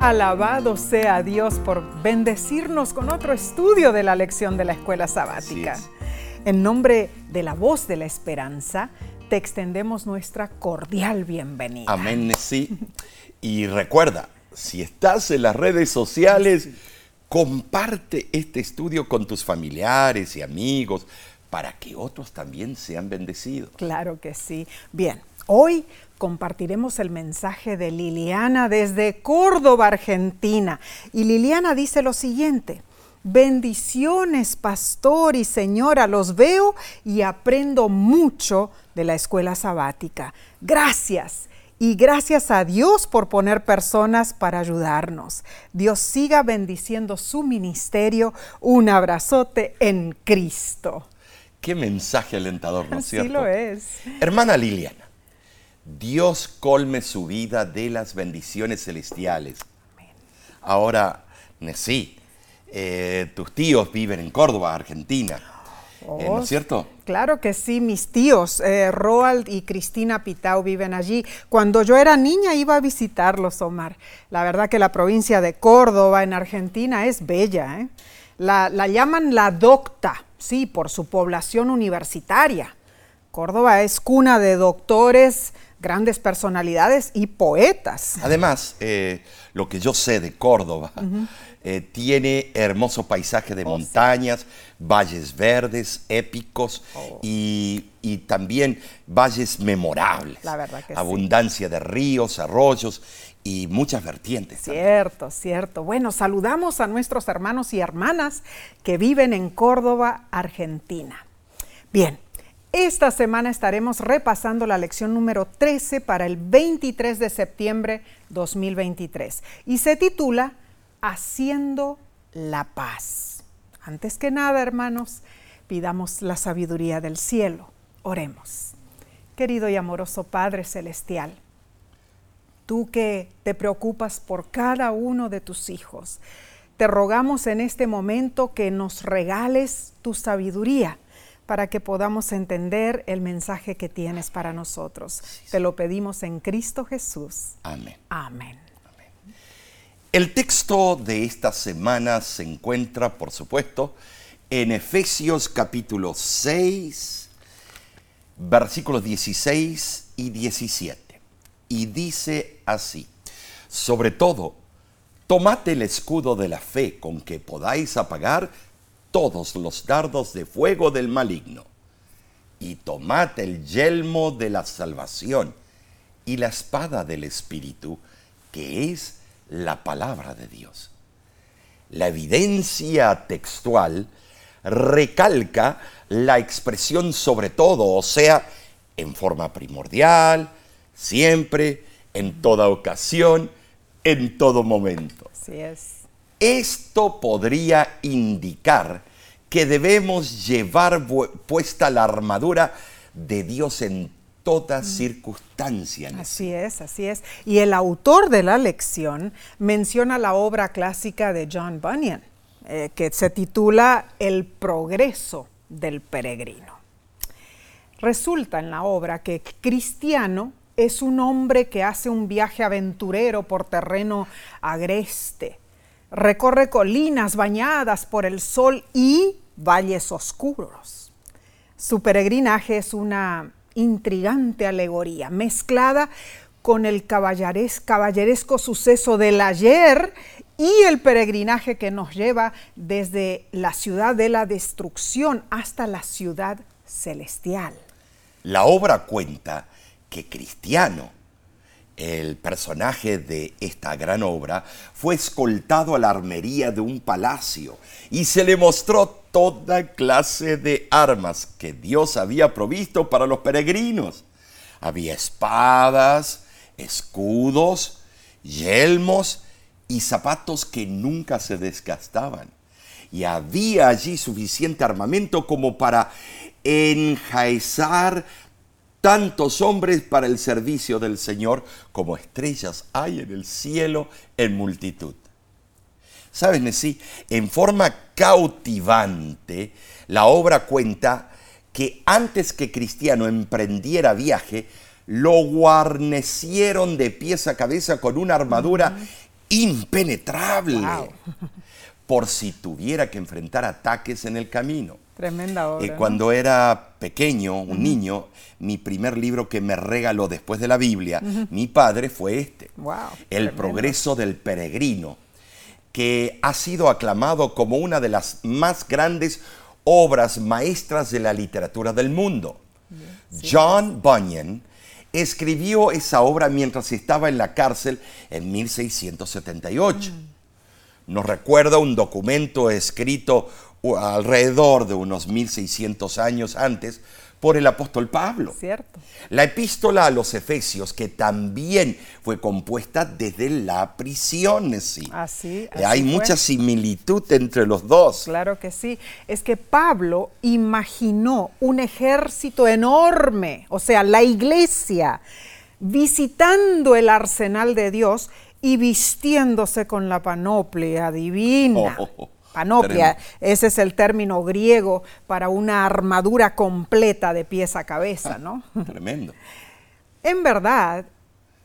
Alabado sea Dios por bendecirnos con otro estudio de la lección de la escuela sabática. En nombre de la voz de la esperanza, te extendemos nuestra cordial bienvenida. Amén, sí. Y recuerda, si estás en las redes sociales, comparte este estudio con tus familiares y amigos para que otros también sean bendecidos. Claro que sí. Bien, hoy compartiremos el mensaje de Liliana desde Córdoba, Argentina. Y Liliana dice lo siguiente. Bendiciones, pastor y señora, los veo y aprendo mucho de la escuela sabática. Gracias. Y gracias a Dios por poner personas para ayudarnos. Dios siga bendiciendo su ministerio. Un abrazote en Cristo. Qué mensaje alentador, ¿no es cierto? Sí lo es. Hermana Liliana, Dios colme su vida de las bendiciones celestiales. Ahora, sí, eh, tus tíos viven en Córdoba, Argentina. Eh, ¿No es cierto? Claro que sí, mis tíos, eh, Roald y Cristina Pitao viven allí. Cuando yo era niña iba a visitarlos, Omar. La verdad que la provincia de Córdoba en Argentina es bella. La, la llaman la docta, sí, por su población universitaria. Córdoba es cuna de doctores, grandes personalidades y poetas. Además, eh, lo que yo sé de Córdoba, eh, tiene hermoso paisaje de oh, montañas, valles verdes, épicos oh. y, también valles memorables. La verdad que Abundancia de ríos, arroyos y muchas vertientes. Cierto, cierto. Bueno, saludamos a nuestros hermanos y hermanas que viven en Córdoba, Argentina. Bien, esta semana estaremos repasando la lección número 13 para el 23 de septiembre 2023 y se titula Haciendo la paz. Antes que nada, hermanos, pidamos la sabiduría del cielo. Oremos. Querido y amoroso Padre Celestial, tú que te preocupas por cada uno de tus hijos, te rogamos en este momento que nos regales tu sabiduría para que podamos entender el mensaje que tienes para nosotros. Te lo pedimos en Cristo Jesús. Amén. Amén. El texto de esta semana se encuentra, por supuesto, en Efesios capítulo 6, versículos 16 y 17. Y dice así, sobre todo, tomad el escudo de la fe con que podáis apagar todos los dardos de fuego del maligno, y tomad el yelmo de la salvación y la espada del Espíritu, que es la palabra de Dios. La evidencia textual recalca la expresión sobre todo, o sea, en forma primordial, siempre, en toda ocasión, en todo momento. Así es. Esto podría indicar que debemos llevar puesta la armadura de Dios en toda circunstancia. Así es, así es. Y el autor de la lección menciona la obra clásica de John Bunyan, eh, que se titula El progreso del peregrino. Resulta en la obra que cristiano es un hombre que hace un viaje aventurero por terreno agreste, recorre colinas bañadas por el sol y valles oscuros. Su peregrinaje es una intrigante alegoría mezclada con el caballeresco suceso del ayer y el peregrinaje que nos lleva desde la ciudad de la destrucción hasta la ciudad celestial. La obra cuenta que Cristiano el personaje de esta gran obra, fue escoltado a la armería de un palacio y se le mostró toda clase de armas que Dios había provisto para los peregrinos. Había espadas, escudos, yelmos y zapatos que nunca se desgastaban. Y había allí suficiente armamento como para enjaezar tantos hombres para el servicio del Señor como estrellas hay en el cielo en multitud. ¿Sabes, Nesí? En forma cautivante, la obra cuenta que antes que Cristiano emprendiera viaje, lo guarnecieron de pies a cabeza con una armadura impenetrable Wow. por si tuviera que enfrentar ataques en el camino. Tremenda obra. Eh, ¿no? cuando era pequeño, un niño, mi primer libro que me regaló después de la Biblia, mi padre fue este, Wow, El tremendo. progreso del peregrino, que ha sido aclamado como una de las más grandes obras maestras de la literatura del mundo. John Bunyan escribió esa obra mientras estaba en la cárcel en 1678. Nos recuerda un documento escrito alrededor de unos 1600 años antes por el apóstol Pablo. Cierto. La epístola a los Efesios, que también fue compuesta desde la prisión, sí. Así, Eh, así Hay fue. mucha similitud entre los dos. Claro que sí. Es que Pablo imaginó un ejército enorme, o sea, la iglesia, visitando el arsenal de Dios y vistiéndose con la panoplia divina. Oh, oh, oh. Panoplia, ese es el término griego para una armadura completa de pies a cabeza, ¿no? Tremendo. En verdad,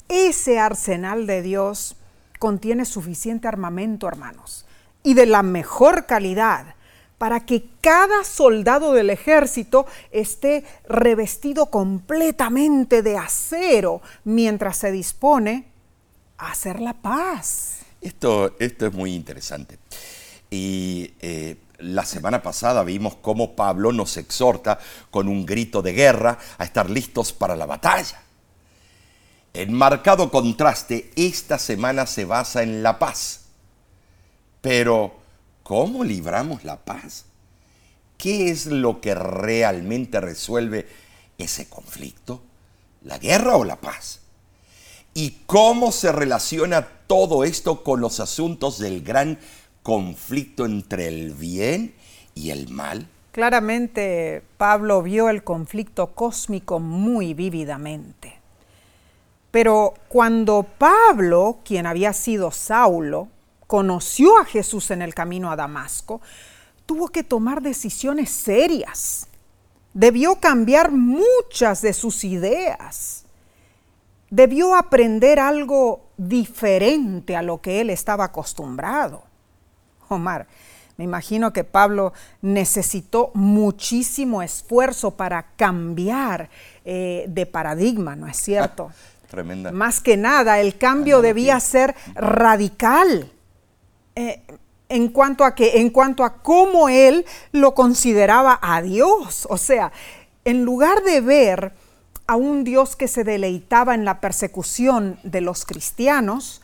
ese arsenal de Dios contiene suficiente armamento, hermanos, y de la mejor calidad para que cada soldado del ejército esté revestido completamente de acero mientras se dispone a hacer la paz. Esto, esto es muy interesante. Y eh, la semana pasada vimos cómo Pablo nos exhorta con un grito de guerra a estar listos para la batalla. En marcado contraste, esta semana se basa en la paz. Pero, ¿cómo libramos la paz? ¿Qué es lo que realmente resuelve ese conflicto? ¿La guerra o la paz? ¿Y cómo se relaciona todo esto con los asuntos del gran conflicto entre el bien y el mal? Claramente Pablo vio el conflicto cósmico muy vívidamente. Pero cuando Pablo, quien había sido Saulo, conoció a Jesús en el camino a Damasco, tuvo que tomar decisiones serias. Debió cambiar muchas de sus ideas. Debió aprender algo diferente a lo que él estaba acostumbrado. Omar, me imagino que Pablo necesitó muchísimo esfuerzo para cambiar eh, de paradigma, ¿no es cierto? Tremenda. Más que nada, el cambio debía ser radical. Eh, en cuanto a que, en cuanto a cómo él lo consideraba a Dios. O sea, en lugar de ver a un Dios que se deleitaba en la persecución de los cristianos,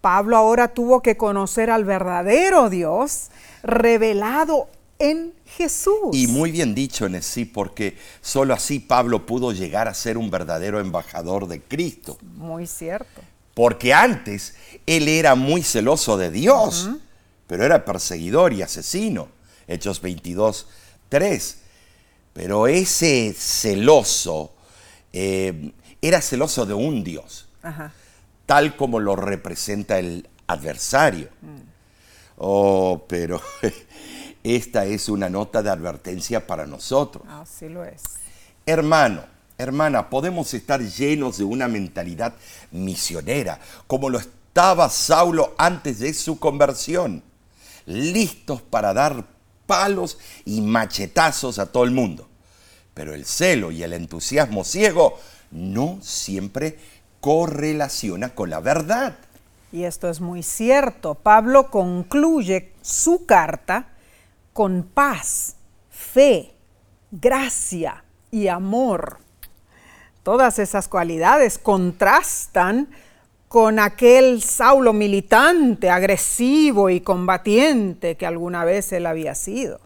Pablo ahora tuvo que conocer al verdadero Dios revelado en Jesús. Y muy bien dicho en sí, porque solo así Pablo pudo llegar a ser un verdadero embajador de Cristo. Muy cierto. Porque antes él era muy celoso de Dios, pero era perseguidor y asesino. Hechos 22, 3. Pero ese celoso eh, era celoso de un Dios, Ajá. Tal como lo representa el adversario. Oh, pero esta es una nota de advertencia para nosotros. Así lo es. Hermano, hermana, podemos estar llenos de una mentalidad misionera, como lo estaba Saulo antes de su conversión, listos para dar palos y machetazos a todo el mundo. Pero el celo y el entusiasmo ciego no siempre correlaciona con la verdad. Y esto es muy cierto. Pablo concluye su carta con paz, fe, gracia y amor. Todas esas cualidades contrastan con aquel Saulo militante, agresivo y combatiente que alguna vez él había sido.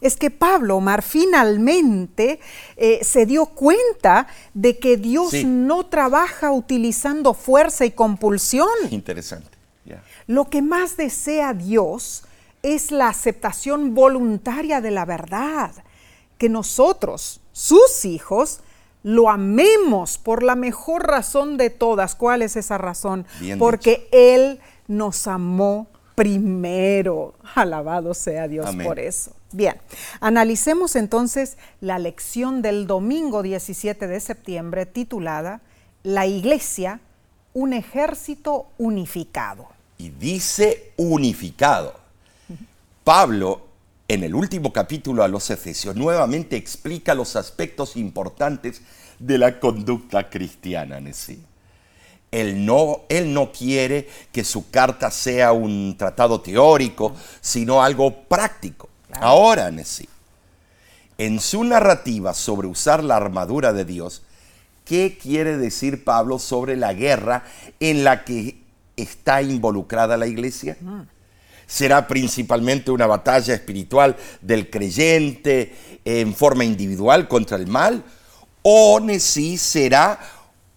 Es que Pablo, Omar, finalmente eh, se dio cuenta de que Dios Sí. no trabaja utilizando fuerza y compulsión. Interesante. Lo que más desea Dios es la aceptación voluntaria de la verdad, que nosotros, sus hijos, lo amemos por la mejor razón de todas. ¿Cuál es esa razón? Bien Porque Él nos amó primero. Alabado sea Dios Amén. por eso. Bien, analicemos entonces la lección del domingo 17 de septiembre titulada La Iglesia, un ejército unificado. Y dice unificado. Pablo, en el último capítulo a los Efesios, nuevamente explica los aspectos importantes de la conducta cristiana en sí. Él no, él no quiere que su carta sea un tratado teórico, sino algo práctico. Ahora, sí. En su narrativa sobre usar la armadura de Dios, ¿qué quiere decir Pablo sobre la guerra en la que está involucrada la iglesia? ¿Será principalmente una batalla espiritual del creyente en forma individual contra el mal? ¿O sí será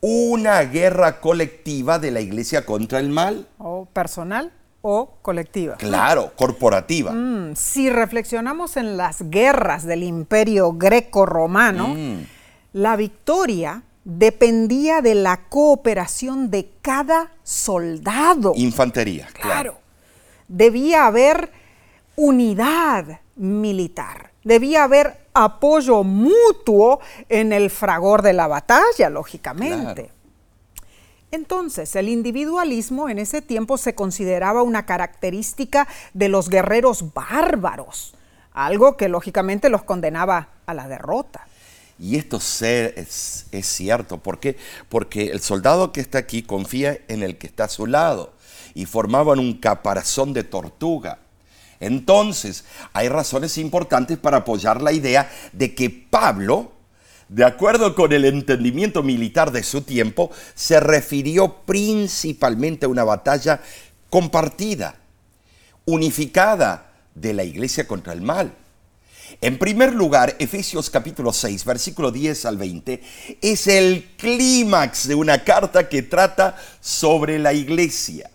una guerra colectiva de la iglesia contra el mal? ¿O personal? o colectiva. Claro, corporativa. Mm, si reflexionamos en las guerras del imperio greco-romano, mm. la victoria dependía de la cooperación de cada soldado. Infantería, claro. Debía haber unidad militar, debía haber apoyo mutuo en el fragor de la batalla, lógicamente. Entonces, el individualismo en ese tiempo se consideraba una característica de los guerreros bárbaros, algo que lógicamente los condenaba a la derrota. Y esto es, es, cierto, ¿por qué? Porque el soldado que está aquí confía en el que está a su lado y formaban un caparazón de tortuga. Entonces, hay razones importantes para apoyar la idea de que Pablo de acuerdo con el entendimiento militar de su tiempo, se refirió principalmente a una batalla compartida, unificada de la iglesia contra el mal. En primer lugar, Efesios capítulo 6, versículo 10 al 20, es el clímax de una carta que trata sobre la iglesia.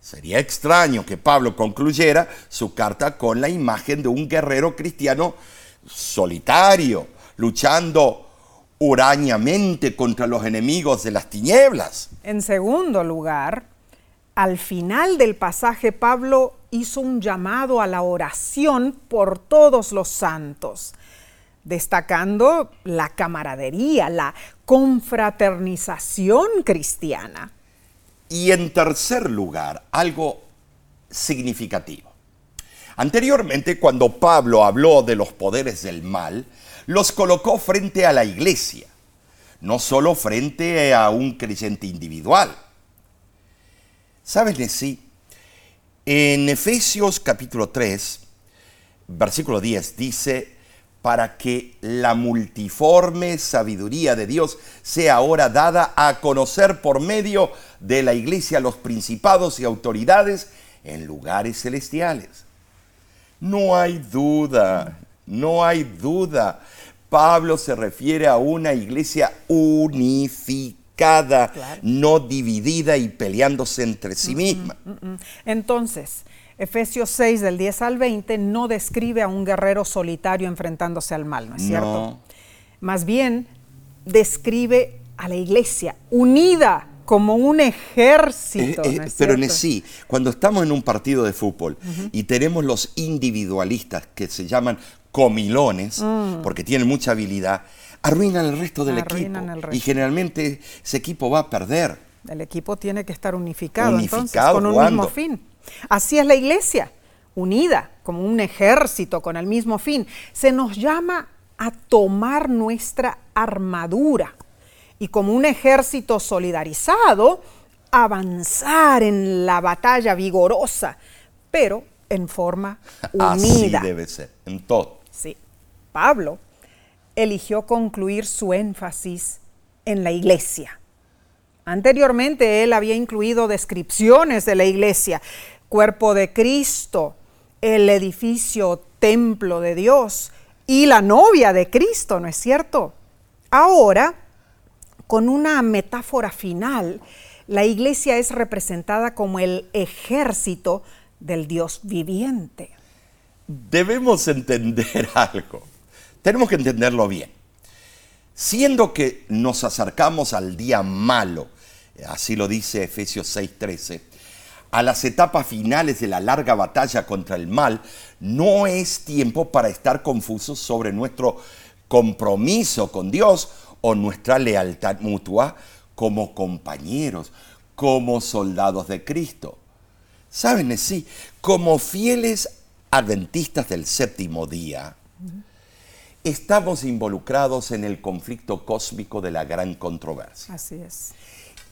Sería extraño que Pablo concluyera su carta con la imagen de un guerrero cristiano solitario, luchando hurañamente contra los enemigos de las tinieblas. En segundo lugar, al final del pasaje Pablo hizo un llamado a la oración por todos los santos, destacando la camaradería, la confraternización cristiana. Y en tercer lugar, algo significativo. Anteriormente, cuando Pablo habló de los poderes del mal, los colocó frente a la iglesia, no solo frente a un creyente individual. ¿Sabes, sí? En Efesios capítulo 3, versículo 10 dice, para que la multiforme sabiduría de Dios sea ahora dada a conocer por medio de la iglesia a los principados y autoridades en lugares celestiales. No hay duda, no hay duda. Pablo se refiere a una iglesia unificada, no dividida y peleándose entre sí misma. Entonces, Efesios 6 del 10 al 20 no describe a un guerrero solitario enfrentándose al mal, ¿no es cierto? Más bien describe a la iglesia unida como un ejército. Eh, eh, pero en sí, cuando estamos en un partido de fútbol y tenemos los individualistas que se llaman comilones, mm. porque tienen mucha habilidad, arruinan el resto del equipo. Y generalmente ese equipo va a perder. El equipo tiene que estar unificado, entonces, con un mismo fin. Así es la iglesia, unida, como un ejército con el mismo fin. Se nos llama a tomar nuestra armadura y como un ejército solidarizado, avanzar en la batalla vigorosa, pero en forma unida. Así debe ser, en todo. Sí. Pablo eligió concluir su énfasis en la iglesia. Anteriormente él había incluido descripciones de la iglesia, cuerpo de Cristo, el edificio templo de Dios y la novia de Cristo, ¿no es cierto? Ahora con una metáfora final, la iglesia es representada como el ejército del Dios viviente. Debemos entender algo. Tenemos que entenderlo bien. Siendo que nos acercamos al día malo, así lo dice Efesios 6:13, a las etapas finales de la larga batalla contra el mal, no es tiempo para estar confusos sobre nuestro compromiso con Dios o nuestra lealtad mutua como compañeros, como soldados de Cristo. ¿Saben? Sí, como fieles adventistas del séptimo día, estamos involucrados en el conflicto cósmico de la gran controversia. Así es.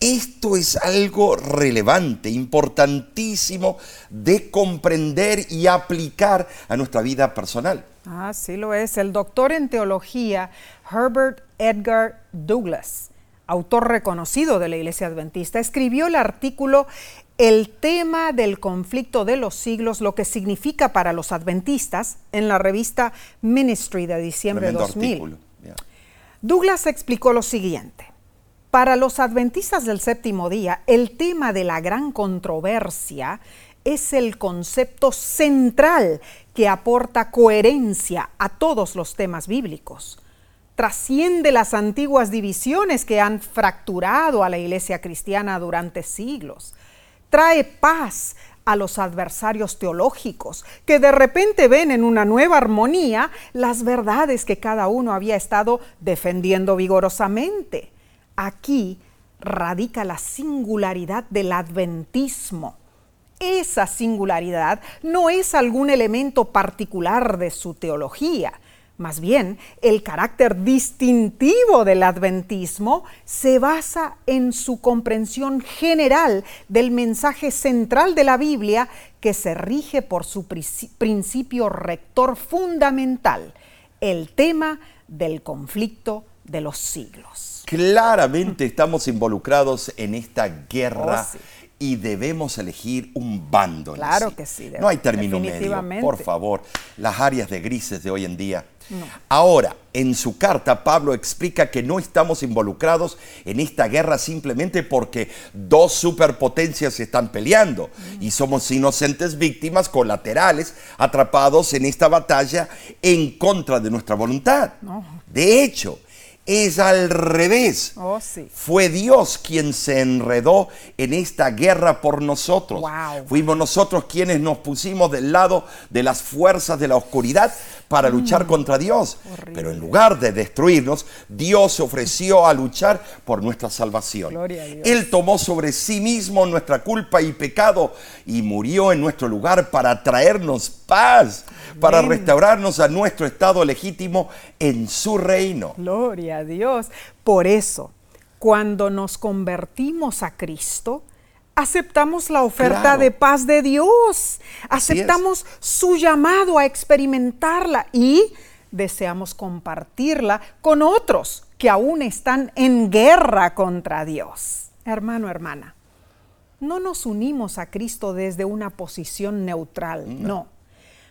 Esto es algo relevante, importantísimo de comprender y aplicar a nuestra vida personal. Ah, sí lo es. El doctor en teología Herbert Edgar Douglas, autor reconocido de la Iglesia Adventista, escribió el artículo El tema del conflicto de los siglos, lo que significa para los adventistas, en la revista Ministry de diciembre de 2000. Douglas explicó lo siguiente. Para los adventistas del séptimo día, el tema de la gran controversia es el concepto central que aporta coherencia a todos los temas bíblicos. Trasciende las antiguas divisiones que han fracturado a la iglesia cristiana durante siglos. Trae paz a los adversarios teológicos, que de repente ven en una nueva armonía las verdades que cada uno había estado defendiendo vigorosamente. Aquí radica la singularidad del adventismo. Esa singularidad no es algún elemento particular de su teología, más bien, el carácter distintivo del adventismo se basa en su comprensión general del mensaje central de la Biblia que se rige por su principio rector fundamental, el tema del conflicto de los siglos. Claramente estamos involucrados en esta guerra. Oh, y debemos elegir un bando. Claro que sí. No hay término medio, por favor. Las áreas de grises de hoy en día. Ahora, en su carta, Pablo explica que no estamos involucrados en esta guerra simplemente porque dos superpotencias están peleando y somos inocentes víctimas colaterales atrapados en esta batalla en contra de nuestra voluntad. De hecho, es al revés. Oh, sí. Fue Dios quien se enredó en esta guerra por nosotros. Fuimos nosotros quienes nos pusimos del lado de las fuerzas de la oscuridad para luchar mm. contra Dios. Pero en lugar de destruirnos, Dios se ofreció a luchar por nuestra salvación. Él tomó sobre sí mismo nuestra culpa y pecado y murió en nuestro lugar para traernos paz, para restaurarnos a nuestro estado legítimo en su reino. Gloria a Dios. Por eso, cuando nos convertimos a Cristo, aceptamos la oferta de paz de Dios, aceptamos su llamado a experimentarla y deseamos compartirla con otros que aún están en guerra contra Dios. Hermano, hermana, no nos unimos a Cristo desde una posición neutral, no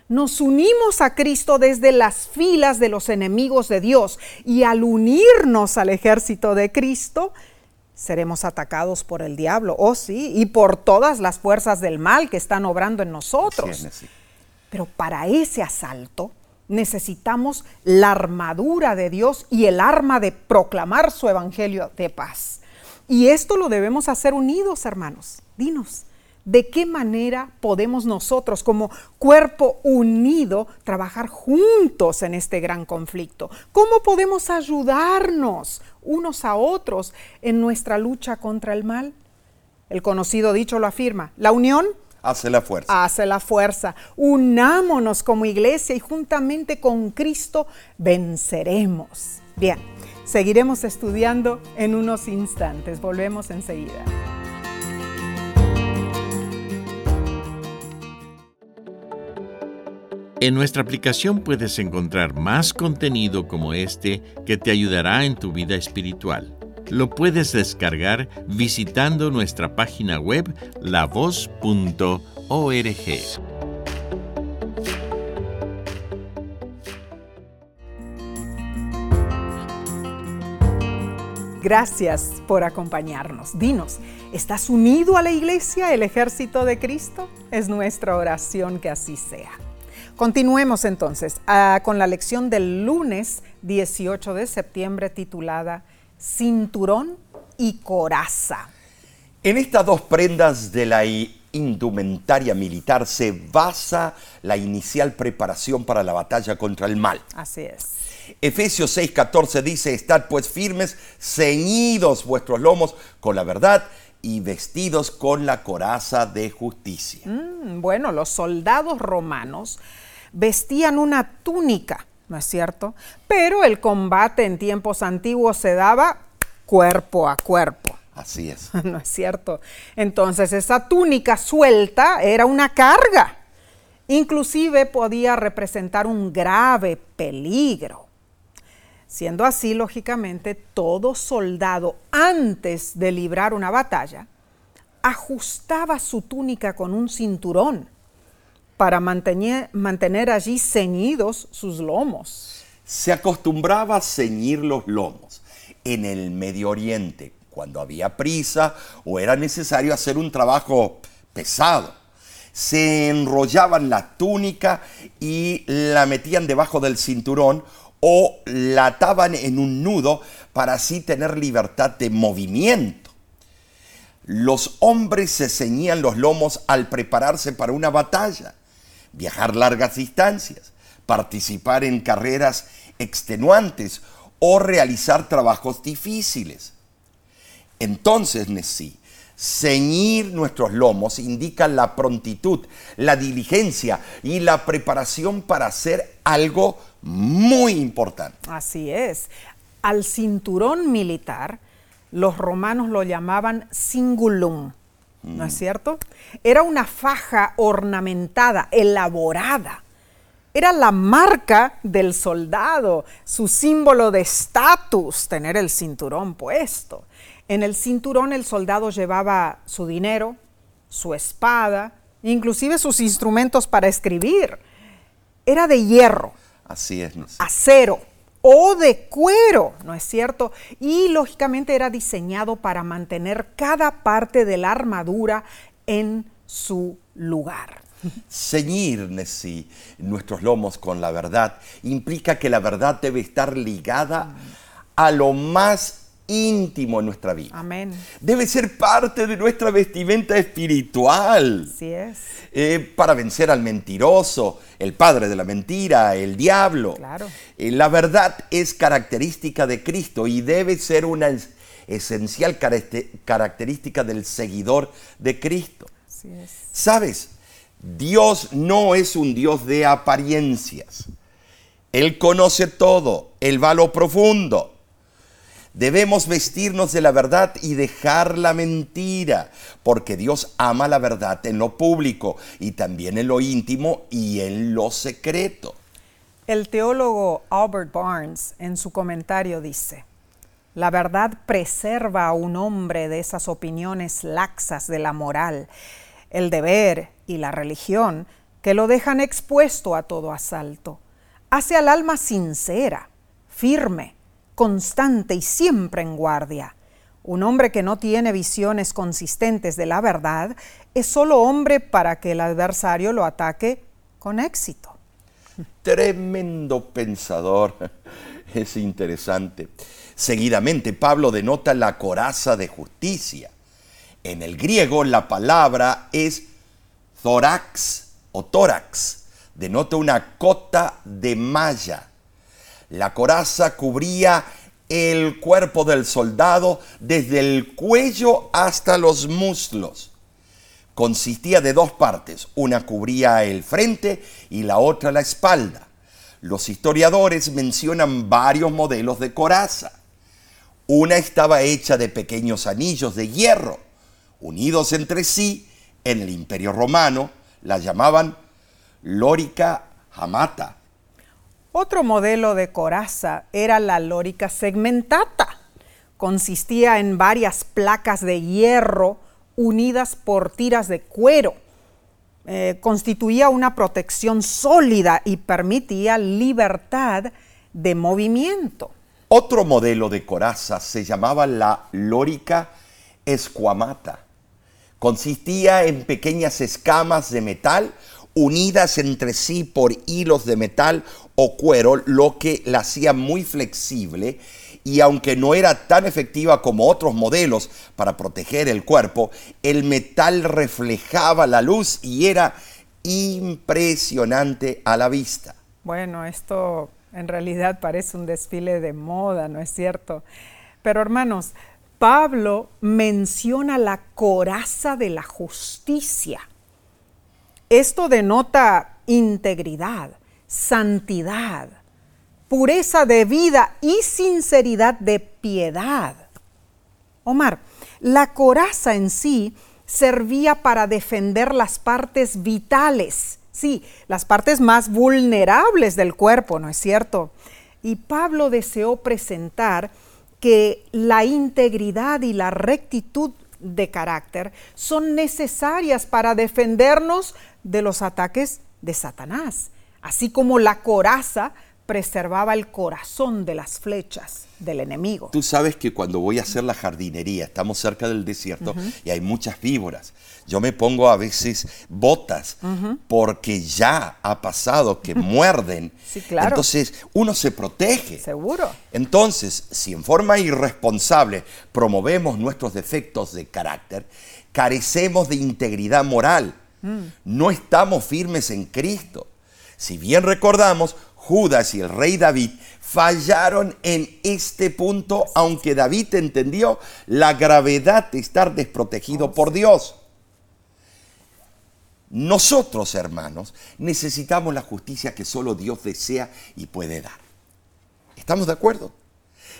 nos unimos a Cristo desde las filas de los enemigos de Dios y al unirnos al ejército de Cristo, seremos atacados por el diablo, oh sí, y por todas las fuerzas del mal que están obrando en nosotros. Pero para ese asalto necesitamos la armadura de Dios y el arma de proclamar su evangelio de paz. Y esto lo debemos hacer unidos, hermanos. Dinos, de qué manera podemos nosotros como cuerpo unido trabajar juntos en este gran conflicto. ¿Cómo podemos ayudarnos unos a otros en nuestra lucha contra el mal? El conocido dicho lo afirma, la unión hace la fuerza. Hace la fuerza. Unámonos como iglesia y juntamente con Cristo venceremos. Bien, seguiremos estudiando en unos instantes. Volvemos enseguida. En nuestra aplicación puedes encontrar más contenido como este que te ayudará en tu vida espiritual. Lo puedes descargar visitando nuestra página web lavoz.org. Gracias por acompañarnos. Dinos, ¿estás unido a la iglesia, el ejército de Cristo? Es nuestra oración que así sea. Continuemos entonces ah, con la lección del lunes 18 de septiembre titulada Cinturón y Coraza. En estas dos prendas de la indumentaria militar se basa la inicial preparación para la batalla contra el mal. Así es. Efesios 6:14 dice, estad pues firmes, ceñidos vuestros lomos con la verdad y vestidos con la coraza de justicia. Mm, bueno, los soldados romanos vestían una túnica, ¿no es cierto? Pero el combate en tiempos antiguos se daba cuerpo a cuerpo. Así es. ¿No es cierto? Entonces esa túnica suelta era una carga. Inclusive podía representar un grave peligro. Siendo así, lógicamente, todo soldado antes de librar una batalla ajustaba su túnica con un cinturón para mantener, mantener allí ceñidos sus lomos. Se acostumbraba a ceñir los lomos en el Medio Oriente cuando había prisa o era necesario hacer un trabajo pesado. Se enrollaban la túnica y la metían debajo del cinturón o la ataban en un nudo para así tener libertad de movimiento. Los hombres se ceñían los lomos al prepararse para una batalla, viajar largas distancias, participar en carreras extenuantes o realizar trabajos difíciles. Entonces, Nesí, ceñir nuestros lomos indica la prontitud, la diligencia y la preparación para hacer algo muy importante. Así es. Al cinturón militar, los romanos lo llamaban singulum, ¿no es cierto? Era una faja ornamentada, elaborada. Era la marca del soldado, su símbolo de estatus, tener el cinturón puesto. En el cinturón el soldado llevaba su dinero, su espada, inclusive sus instrumentos para escribir. Era de hierro Así es. Acero o de cuero, ¿no es cierto? Y lógicamente era diseñado para mantener cada parte de la armadura en su lugar. Ceñir, nuestros lomos con la verdad implica que la verdad debe estar ligada a lo más íntimo en nuestra vida. Amén. Debe ser parte de nuestra vestimenta espiritual. Así es. Eh, para vencer al mentiroso, el padre de la mentira, el diablo. Claro. Eh, la verdad es característica de Cristo y debe ser una esencial característica del seguidor de Cristo. Así es. ¿Sabes? Dios no es un Dios de apariencias. Él conoce todo, Él va a lo profundo. Debemos vestirnos de la verdad y dejar la mentira, porque Dios ama la verdad en lo público y también en lo íntimo y en lo secreto. El teólogo Albert Barnes en su comentario dice, la verdad preserva a un hombre de esas opiniones laxas de la moral, el deber y la religión que lo dejan expuesto a todo asalto. Hace al alma sincera, firme, constante y siempre en guardia. Un hombre que no tiene visiones consistentes de la verdad es solo hombre para que el adversario lo ataque con éxito. Tremendo pensador. Es interesante. Seguidamente Pablo denota la coraza de justicia. En el griego la palabra es thorax o tórax. Denota una cota de malla la coraza cubría el cuerpo del soldado desde el cuello hasta los muslos. Consistía de dos partes, una cubría el frente y la otra la espalda. Los historiadores mencionan varios modelos de coraza. Una estaba hecha de pequeños anillos de hierro, unidos entre sí en el imperio romano, la llamaban lórica hamata otro modelo de coraza era la lórica segmentata. Consistía en varias placas de hierro unidas por tiras de cuero. Eh, constituía una protección sólida y permitía libertad de movimiento. Otro modelo de coraza se llamaba la lórica escuamata. Consistía en pequeñas escamas de metal unidas entre sí por hilos de metal o cuero, lo que la hacía muy flexible y aunque no era tan efectiva como otros modelos para proteger el cuerpo, el metal reflejaba la luz y era impresionante a la vista. Bueno, esto En realidad parece un desfile de moda, ¿no es cierto? Pero hermanos, Pablo menciona la coraza de la justicia. Esto denota integridad, santidad, pureza de vida y sinceridad de piedad. Omar, la coraza en sí servía para defender las partes vitales, sí, las partes más vulnerables del cuerpo, ¿no es cierto? Y Pablo deseó presentar que la integridad y la rectitud de carácter son necesarias para defendernos de los ataques de Satanás, así como la coraza preservaba el corazón de las flechas del enemigo. Tú sabes que cuando voy a hacer la jardinería, estamos cerca del desierto y hay muchas víboras. Yo me pongo a veces botas porque ya ha pasado que muerden. Sí, claro. Entonces uno se protege. Seguro. Entonces, si en forma irresponsable promovemos nuestros defectos de carácter, carecemos de integridad moral. No estamos firmes en Cristo. Si bien recordamos, Judas y el rey David fallaron en este punto, aunque David entendió la gravedad de estar desprotegido por Dios. Nosotros, hermanos, necesitamos la justicia que solo Dios desea y puede dar. ¿Estamos de acuerdo?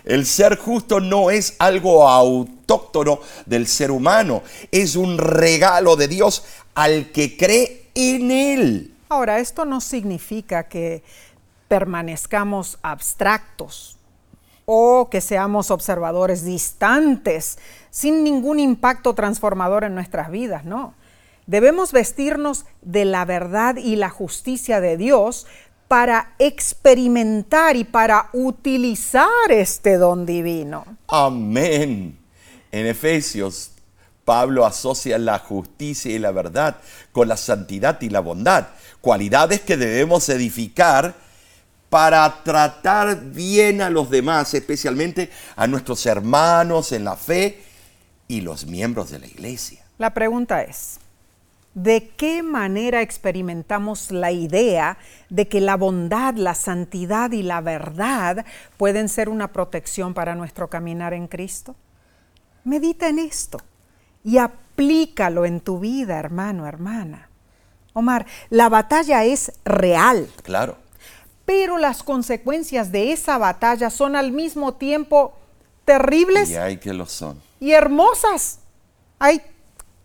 El ser justo no es algo autóctono del ser humano, es un regalo de Dios al que cree en Él. Ahora, esto no significa que permanezcamos abstractos o que seamos observadores distantes, sin ningún impacto transformador en nuestras vidas, no. Debemos vestirnos de la verdad y la justicia de Dios para experimentar y para utilizar este don divino. Amén. En Efesios, Pablo asocia la justicia y la verdad con la santidad y la bondad, cualidades que debemos edificar para tratar bien a los demás, especialmente a nuestros hermanos en la fe y los miembros de la iglesia. La pregunta es, ¿de qué manera experimentamos la idea de que la bondad, la santidad y la verdad pueden ser una protección para nuestro caminar en Cristo? Medita en esto y aplícalo en tu vida, hermano, hermana. Omar, la batalla es real. Claro pero las consecuencias de esa batalla son al mismo tiempo terribles. Y hay que lo son. Y hermosas. Hay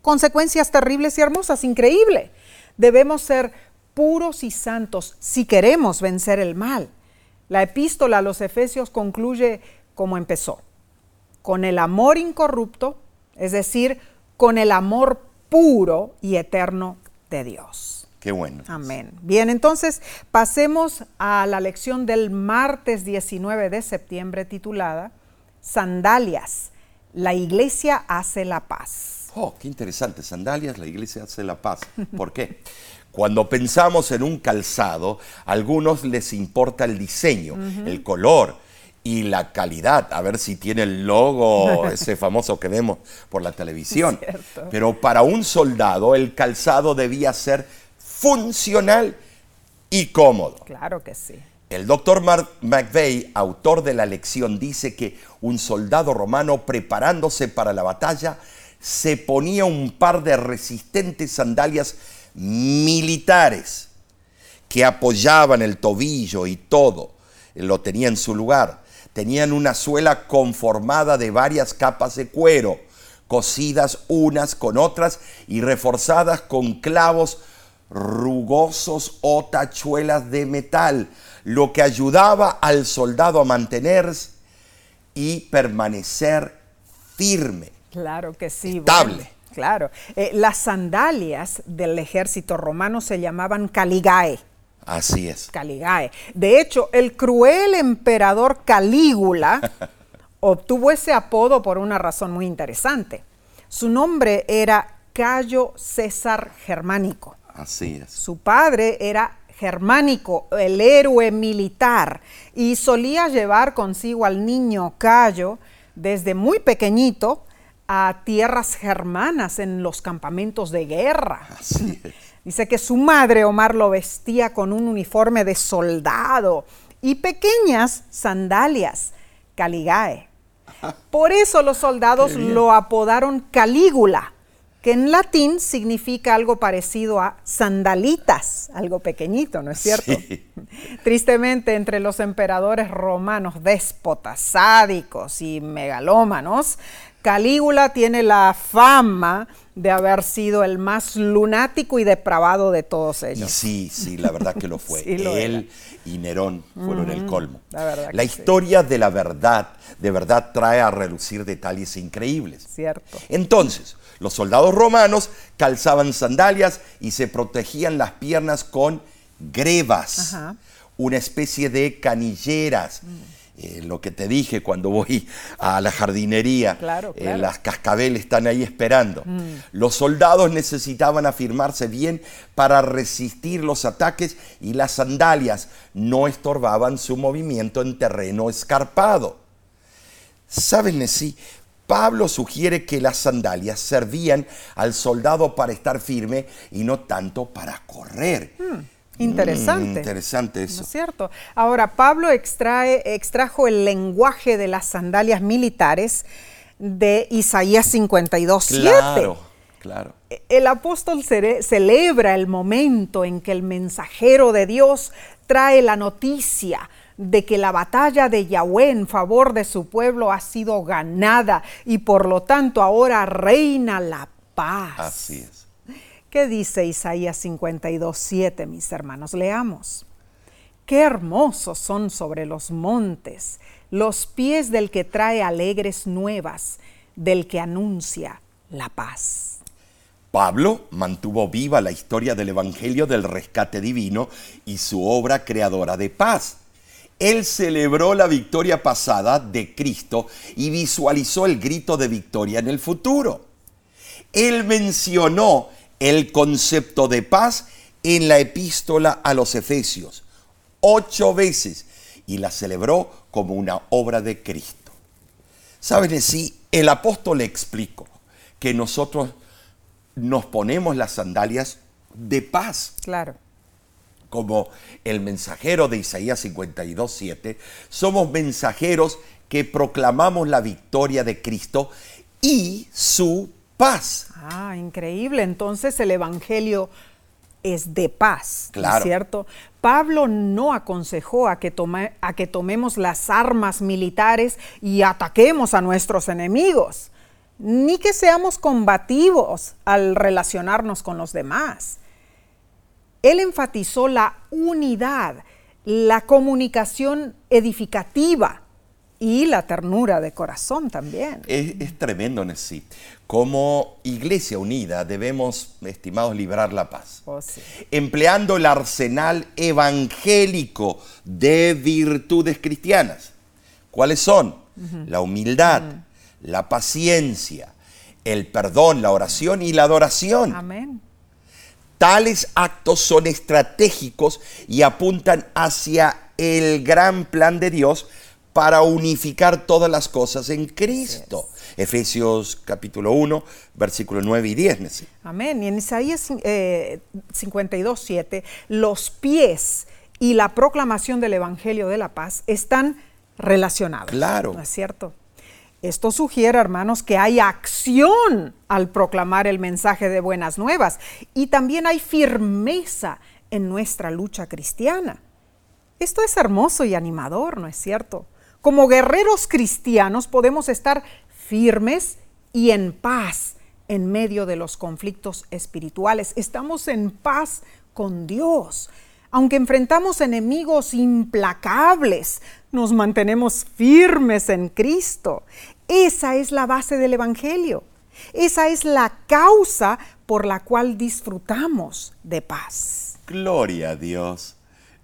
consecuencias terribles y hermosas, increíble. Debemos ser puros y santos si queremos vencer el mal. La epístola a los Efesios concluye como empezó, con el amor incorrupto, es decir, con el amor puro y eterno de Dios. Qué bueno. Amén. Bien, entonces pasemos a la lección del martes 19 de septiembre titulada Sandalias. La iglesia hace la paz. Oh, qué interesante. Sandalias, la iglesia hace la paz. ¿Por qué? Cuando pensamos en un calzado, a algunos les importa el diseño, el color y la calidad, a ver si tiene el logo, ese famoso que vemos por la televisión. Pero para un soldado el calzado debía ser funcional y cómodo. Claro que sí. El doctor Mark McVeigh, autor de la lección, dice que un soldado romano preparándose para la batalla se ponía un par de resistentes sandalias militares que apoyaban el tobillo y todo, lo tenía en su lugar. Tenían una suela conformada de varias capas de cuero, cosidas unas con otras y reforzadas con clavos rugosos o tachuelas de metal, lo que ayudaba al soldado a mantenerse y permanecer firme. Claro que sí. Estable. claro. Eh, las sandalias del ejército romano se llamaban caligae. Así es. Caligae. De hecho, el cruel emperador Calígula obtuvo ese apodo por una razón muy interesante. Su nombre era Cayo César Germánico. Así es. Su padre era germánico, el héroe militar, y solía llevar consigo al niño Cayo desde muy pequeñito a tierras germanas en los campamentos de guerra. Así es. Dice que su madre, Omar, lo vestía con un uniforme de soldado y pequeñas sandalias, caligae. Por eso los soldados lo apodaron Calígula, que en latín significa algo parecido a sandalitas, algo pequeñito, ¿no es cierto? Tristemente, entre los emperadores romanos déspotas, sádicos y megalómanos, Calígula tiene la fama de haber sido el más lunático y depravado de todos ellos. sí, sí, la verdad que lo fue. Él y Nerón fueron el colmo. La, historia de la verdad, de verdad, trae a relucir detalles increíbles. Cierto. Entonces, los soldados romanos calzaban sandalias y se protegían las piernas con grebas, una especie de canilleras. Mm. Eh, lo que te dije cuando voy a la jardinería, eh, las cascabeles están ahí esperando. Mm. Los soldados necesitaban afirmarse bien para resistir los ataques y las sandalias no estorbaban su movimiento en terreno escarpado. ¿Sabes, Nessie? Pablo sugiere que las sandalias servían al soldado para estar firme y no tanto para correr. Mm. Interesante. interesante eso. ¿No es cierto? Ahora, Pablo extrae, extrajo el lenguaje de las sandalias militares de Isaías 52, Claro, claro. El apóstol celebra el momento en que el mensajero de Dios trae la noticia de que la batalla de Yahweh en favor de su pueblo ha sido ganada y por lo tanto ahora reina la paz. Así es. ¿Qué dice Isaías 52, 7, mis hermanos? Leamos. Qué hermosos son sobre los montes los pies del que trae alegres nuevas, del que anuncia la paz. Pablo mantuvo viva la historia del Evangelio del rescate divino y su obra creadora de paz. Él celebró la victoria pasada de Cristo y visualizó el grito de victoria en el futuro. Él mencionó el concepto de paz en la epístola a los Efesios, ocho veces, y la celebró como una obra de Cristo. ¿Saben si el apóstol le explicó que nosotros nos ponemos las sandalias de paz? Claro. Como el mensajero de Isaías 52, 7, somos mensajeros que proclamamos la victoria de Cristo y su paz. Ah, increíble. Entonces el Evangelio es de paz, claro. ¿cierto? Pablo no aconsejó a que, a que tomemos las armas militares y ataquemos a nuestros enemigos, ni que seamos combativos al relacionarnos con los demás. Él enfatizó la unidad, la comunicación edificativa, y la ternura de corazón también. Es, tremendo, Nessie. Como iglesia unida debemos, estimados, librar la paz. Oh, Empleando el arsenal evangélico de virtudes cristianas. ¿Cuáles son? La humildad, la paciencia, el perdón, la oración y la adoración. Amén. Tales actos son estratégicos y apuntan hacia el gran plan de Dios para unificar todas las cosas en Cristo. Efesios capítulo 1, versículo 9 y 10. Amén. Y en Isaías 52, 7, eh, los pies y la proclamación del Evangelio de la Paz están relacionados. Claro. ¿No es cierto? Esto sugiere, hermanos, que hay acción al proclamar el mensaje de buenas nuevas y también hay firmeza en nuestra lucha cristiana. Esto es hermoso y animador, ¿no es cierto? Como guerreros cristianos podemos estar firmes y en paz en medio de los conflictos espirituales. Estamos en paz con Dios. Aunque enfrentamos enemigos implacables, nos mantenemos firmes en Cristo. Esa es la base del Evangelio. Esa es la causa por la cual disfrutamos de paz. Gloria a Dios.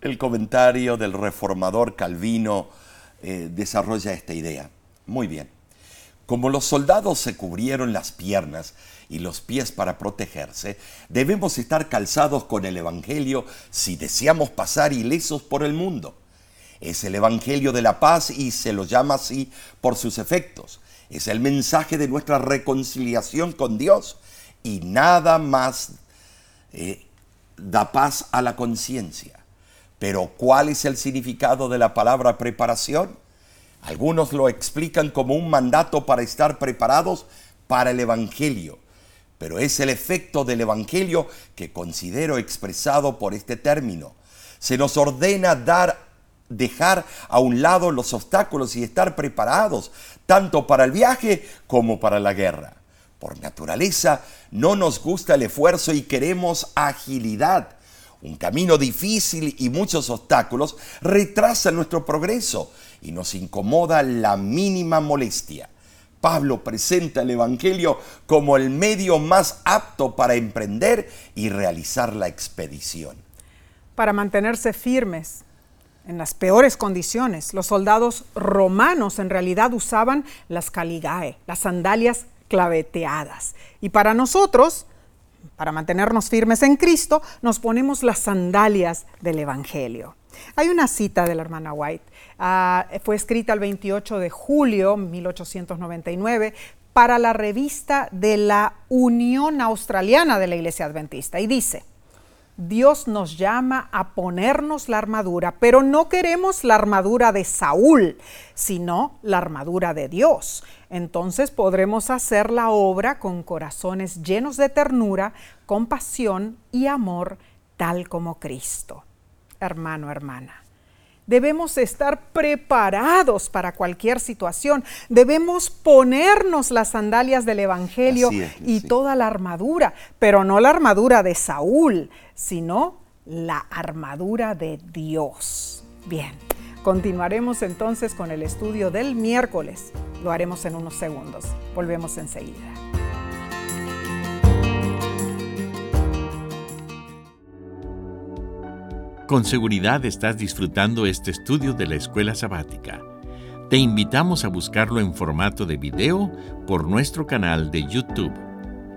El comentario del reformador Calvino eh, desarrolla esta idea. Muy bien. Como los soldados se cubrieron las piernas y los pies para protegerse, debemos estar calzados con el Evangelio si deseamos pasar ilesos por el mundo. Es el Evangelio de la paz y se lo llama así por sus efectos. Es el mensaje de nuestra reconciliación con Dios y nada más eh, da paz a la conciencia. Pero ¿cuál es el significado de la palabra preparación? Algunos lo explican como un mandato para estar preparados para el Evangelio, pero es el efecto del Evangelio que considero expresado por este término. Se nos ordena dar dejar a un lado los obstáculos y estar preparados tanto para el viaje como para la guerra. Por naturaleza no nos gusta el esfuerzo y queremos agilidad. Un camino difícil y muchos obstáculos retrasan nuestro progreso y nos incomoda la mínima molestia. Pablo presenta el Evangelio como el medio más apto para emprender y realizar la expedición. Para mantenerse firmes en las peores condiciones, los soldados romanos en realidad usaban las caligae, las sandalias claveteadas. Y para nosotros, para mantenernos firmes en Cristo, nos ponemos las sandalias del Evangelio. Hay una cita de la hermana White, ah, fue escrita el 28 de julio de 1899 para la revista de la Unión Australiana de la Iglesia Adventista y dice, Dios nos llama a ponernos la armadura, pero no queremos la armadura de Saúl, sino la armadura de Dios. Entonces podremos hacer la obra con corazones llenos de ternura, compasión y amor, tal como Cristo. Hermano, hermana. Debemos estar preparados para cualquier situación. Debemos ponernos las sandalias del Evangelio y toda la armadura, pero no la armadura de Saúl, sino la armadura de Dios. Bien, continuaremos entonces con el estudio del miércoles. Lo haremos en unos segundos. Volvemos enseguida. Con seguridad estás disfrutando este estudio de la escuela sabática. Te invitamos a buscarlo en formato de video por nuestro canal de YouTube.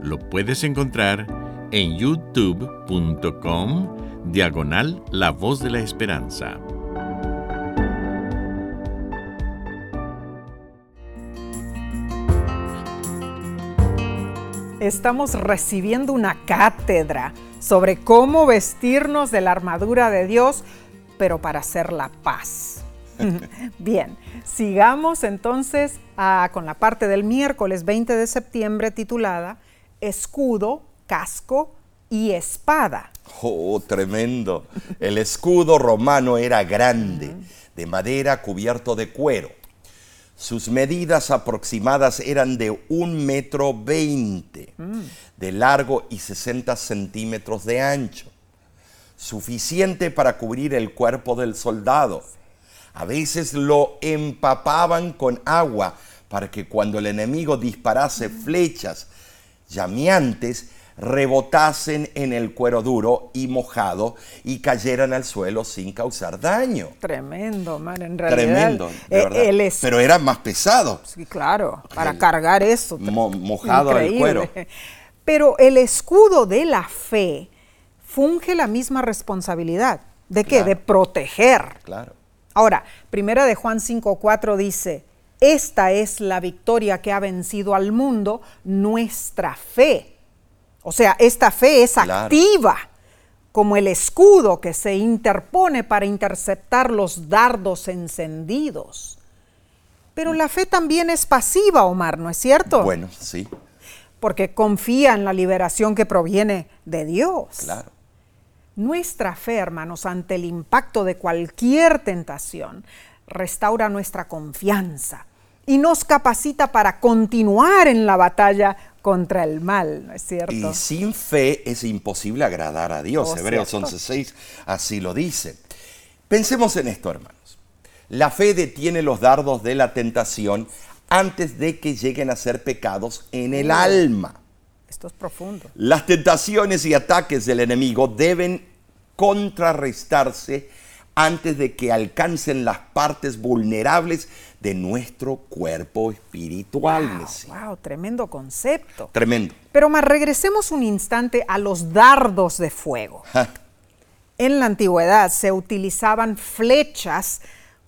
Lo puedes encontrar en youtube.com diagonal La Voz de la Esperanza. Estamos recibiendo una cátedra sobre cómo vestirnos de la armadura de Dios, pero para hacer la paz. Bien, sigamos entonces ah, con la parte del miércoles 20 de septiembre titulada Escudo, casco y espada. Oh, tremendo. El escudo romano era grande, de madera cubierto de cuero. Sus medidas aproximadas eran de un metro veinte de largo y 60 centímetros de ancho, suficiente para cubrir el cuerpo del soldado. A veces lo empapaban con agua para que cuando el enemigo disparase flechas llameantes, rebotasen en el cuero duro y mojado y cayeran al suelo sin causar daño. Tremendo, man, en realidad. Tremendo, de verdad. Pero era más pesado. Sí, claro, para cargar eso. mojado el cuero. Pero el escudo de la fe funge la misma responsabilidad. ¿De qué? De proteger. Claro. Ahora, primera de Juan 5:4 dice, esta es la victoria que ha vencido al mundo, nuestra fe. O sea, esta fe es activa, como el escudo que se interpone para interceptar los dardos encendidos. Pero la fe también es pasiva, Omar, ¿no es cierto? Bueno, sí. Porque confía en la liberación que proviene de Dios. Claro. Nuestra fe, hermanos, ante el impacto de cualquier tentación, restaura nuestra confianza y nos capacita para continuar en la batalla contra el mal, ¿no es cierto? Y sin fe es imposible agradar a Dios. Oh, Hebreos 11:6 así lo dice. Pensemos en esto, hermanos. La fe detiene los dardos de la tentación antes de que lleguen a ser pecados en el alma. Esto es profundo. Las tentaciones y ataques del enemigo deben contrarrestarse antes de que alcancen las partes vulnerables de nuestro cuerpo espiritual. Wow, tremendo concepto. Tremendo. Pero más regresemos un instante a los dardos de fuego. En la antigüedad se utilizaban flechas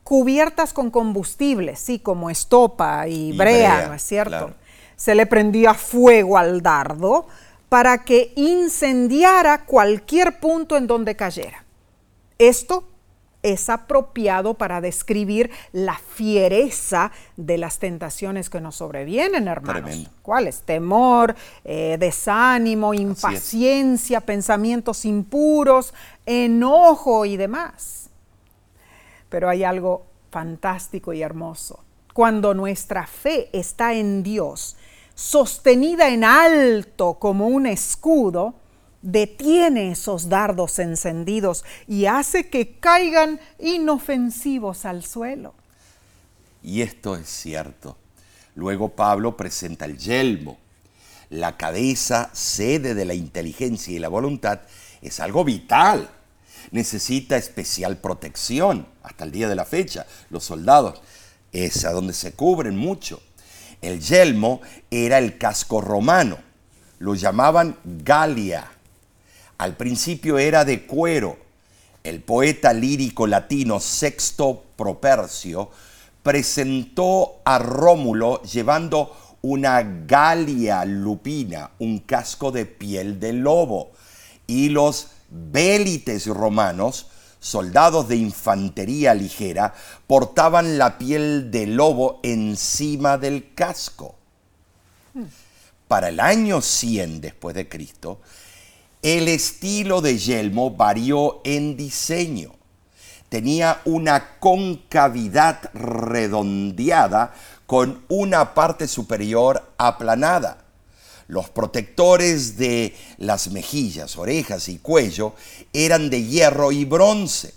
cubiertas con combustible, sí, como estopa y, brea, ¿no es cierto? Se le prendía fuego al dardo para que incendiara cualquier punto en donde cayera. Esto es apropiado para describir la fiereza de las tentaciones que nos sobrevienen, hermanos. Tremendo. ¿Cuáles? Temor, eh, desánimo, impaciencia, pensamientos impuros, enojo y demás. Pero hay algo fantástico y hermoso. Cuando nuestra fe está en Dios, sostenida en alto como un escudo, detiene esos dardos encendidos y hace que caigan inofensivos al suelo. Y esto es cierto. Luego Pablo presenta el yelmo. La cabeza, sede de la inteligencia y la voluntad, es algo vital. Necesita especial protección. Hasta el día de la fecha, los soldados es a donde se cubren mucho. El yelmo era el casco romano. Lo llamaban galia al principio era de cuero. El poeta lírico latino Sexto Propercio presentó a Rómulo llevando una galia lupina, un casco de piel de lobo, y los bélites romanos, soldados de infantería ligera, portaban la piel de lobo encima del casco. Para el año 100 después de Cristo, el estilo de yelmo varió en diseño. Tenía una concavidad redondeada con una parte superior aplanada. Los protectores de las mejillas, orejas y cuello eran de hierro y bronce.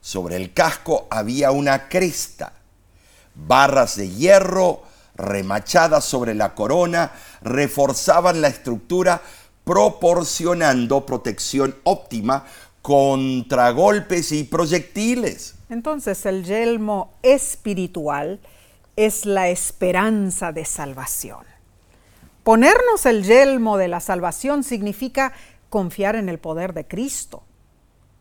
Sobre el casco había una cresta. Barras de hierro remachadas sobre la corona reforzaban la estructura proporcionando protección óptima contra golpes y proyectiles. Entonces el yelmo espiritual es la esperanza de salvación. Ponernos el yelmo de la salvación significa confiar en el poder de Cristo.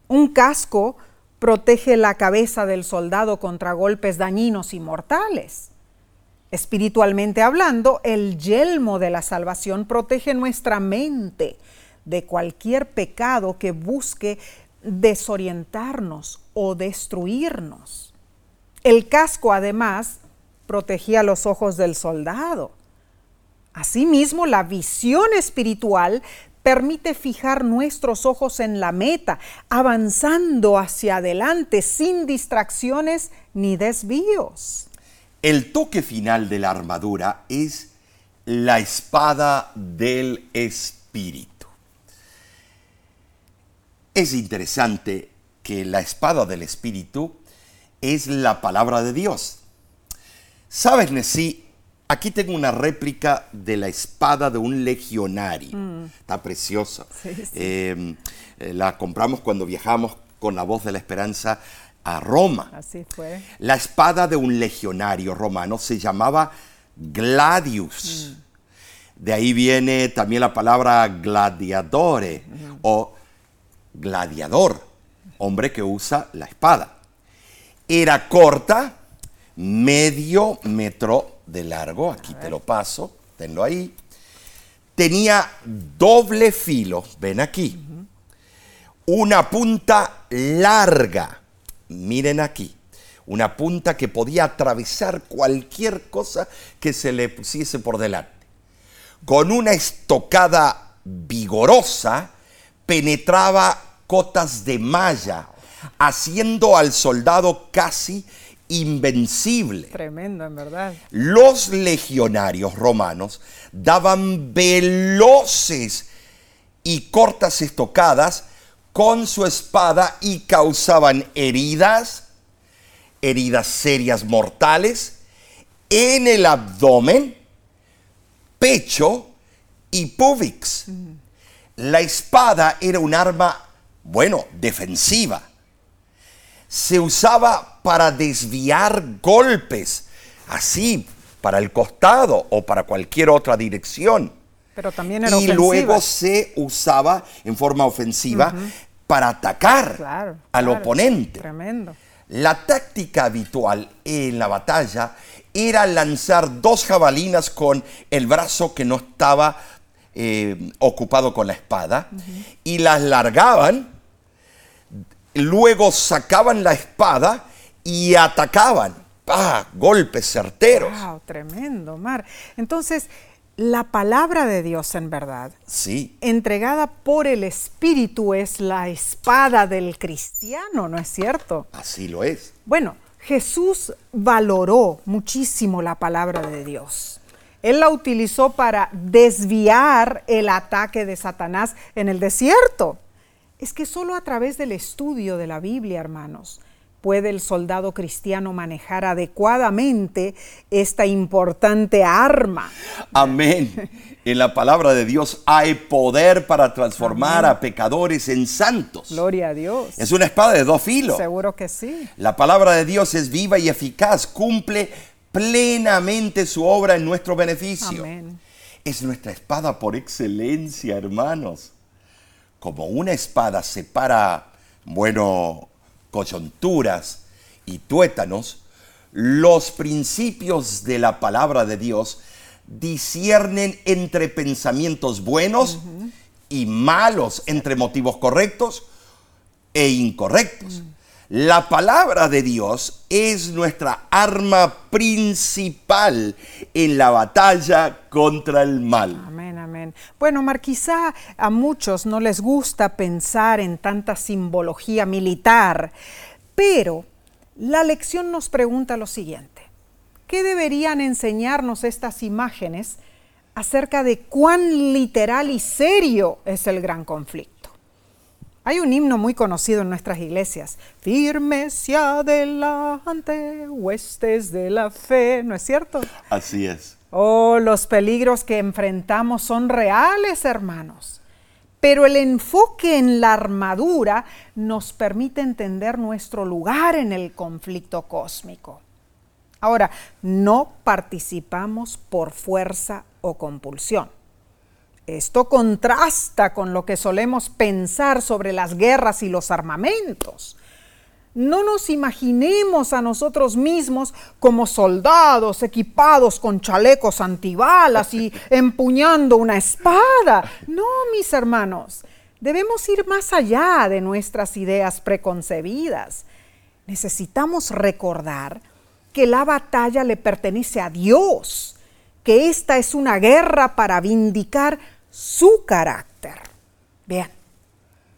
Un casco protege la cabeza del soldado contra golpes dañinos y mortales. Espiritualmente hablando, el yelmo de la salvación protege nuestra mente de cualquier pecado que busque desorientarnos o destruirnos. El casco además protegía los ojos del soldado. Asimismo, la visión espiritual permite fijar nuestros ojos en la meta, avanzando hacia adelante sin distracciones ni desvíos. El toque final de la armadura es la espada del Espíritu. Es interesante que la espada del Espíritu es la palabra de Dios. ¿Sabes, Nesí? Aquí tengo una réplica de la espada de un legionario. Mm. Está preciosa. Em, eh, la compramos cuando viajamos con la voz de la esperanza a Roma. Así fue. La espada de un legionario romano se llamaba gladius. De ahí viene también la palabra gladiadore o gladiador, hombre que usa la espada. Era corta, medio metro de largo, aquí te lo paso, tenlo ahí. Tenía doble filo, ven aquí, una punta larga miren aquí, una punta que podía atravesar cualquier cosa que se le pusiese por delante. Con una estocada vigorosa penetraba cotas de malla, haciendo al soldado casi invencible. Tremendo, en verdad. Los legionarios romanos daban veloces y cortas estocadas con su espada y causaban heridas, heridas serias mortales, en el abdomen, pecho y púbix. La espada era un arma, bueno, defensiva. Se usaba para desviar golpes, así, para el costado o para cualquier otra dirección. Pero también era y luego se usaba en forma ofensiva para atacar al oponente. Tremendo. La táctica habitual en la batalla era lanzar dos jabalinas con el brazo que no estaba eh, ocupado con la espada y las largaban luego sacaban la espada y atacaban. ¡Pah! Golpes certeros. Wow, tremendo, Mar. Entonces, la palabra de Dios en verdad, Sí, entregada por el Espíritu, es la espada del cristiano, ¿no es cierto? así lo es. Bueno, Jesús valoró muchísimo la palabra de Dios. Él la utilizó para desviar el ataque de Satanás en el desierto. Es que solo a través del estudio de la Biblia, hermanos, puede el soldado cristiano manejar adecuadamente esta importante arma. Amén. En la palabra de Dios hay poder para transformar a pecadores en santos. Gloria a Dios. Es una espada de dos filos. Seguro que sí. La palabra de Dios es viva y eficaz, cumple plenamente su obra en nuestro beneficio. Amén. Es nuestra espada por excelencia, hermanos. Como una espada separa, bueno, coyunturas y tuétanos, los principios de la palabra de Dios disciernen entre pensamientos buenos y malos, entre motivos correctos e incorrectos. La palabra de Dios es nuestra arma principal en la batalla contra el mal. Amén, Bueno, Mar, quizá a muchos no les gusta pensar en tanta simbología militar, pero la lección nos pregunta lo siguiente. ¿Qué deberían enseñarnos estas imágenes acerca de cuán literal y serio es el gran conflicto? Hay un himno muy conocido en nuestras iglesias, firmes y adelante, huestes de la fe, ¿no es cierto? Así es. Oh, los peligros que enfrentamos son reales, hermanos. Pero el enfoque en la armadura nos permite entender nuestro lugar en el conflicto cósmico. Ahora, no participamos por fuerza o compulsión. Esto contrasta con lo que solemos pensar sobre las guerras y los armamentos. No nos imaginemos a nosotros mismos como soldados equipados con chalecos antibalas y empuñando una espada. No, mis hermanos, debemos ir más allá de nuestras ideas preconcebidas. Necesitamos recordar que la batalla le pertenece a Dios, que esta es una guerra para vindicar su carácter. Bien.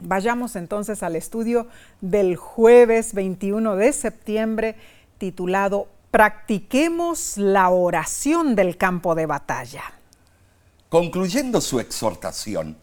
Vayamos entonces al estudio del jueves 21 de septiembre titulado Practiquemos la oración del campo de batalla. Concluyendo su exhortación,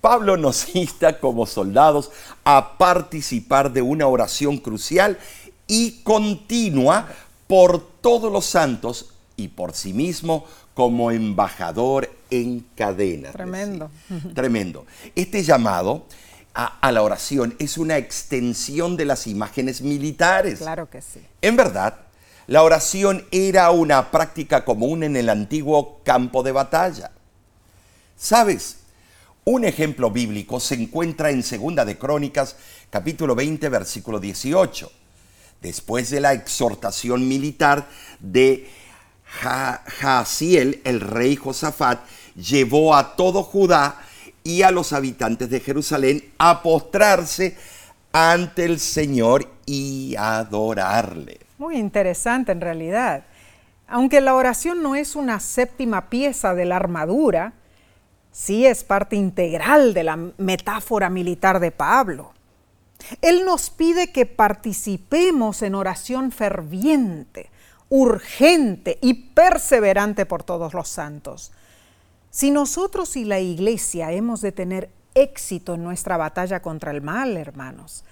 Pablo nos insta como soldados a participar de una oración crucial y continua por todos los santos y por sí mismo como embajador en cadena. Tremendo. Tremendo. Este llamado a, a, la oración es una extensión de las imágenes militares. Claro que sí. En verdad, la oración era una práctica común en el antiguo campo de batalla. ¿Sabes? Un ejemplo bíblico se encuentra en Segunda de Crónicas, capítulo 20, versículo 18. Después de la exhortación militar de Jaasiel, el rey Josafat, llevó a todo Judá y a los habitantes de Jerusalén a postrarse ante el Señor y adorarle. Muy interesante en realidad. Aunque la oración no es una séptima pieza de la armadura, sí es parte integral de la metáfora militar de Pablo. Él nos pide que participemos en oración ferviente, urgente y perseverante por todos los santos. Si nosotros y la iglesia hemos de tener éxito en nuestra batalla contra el mal, hermanos,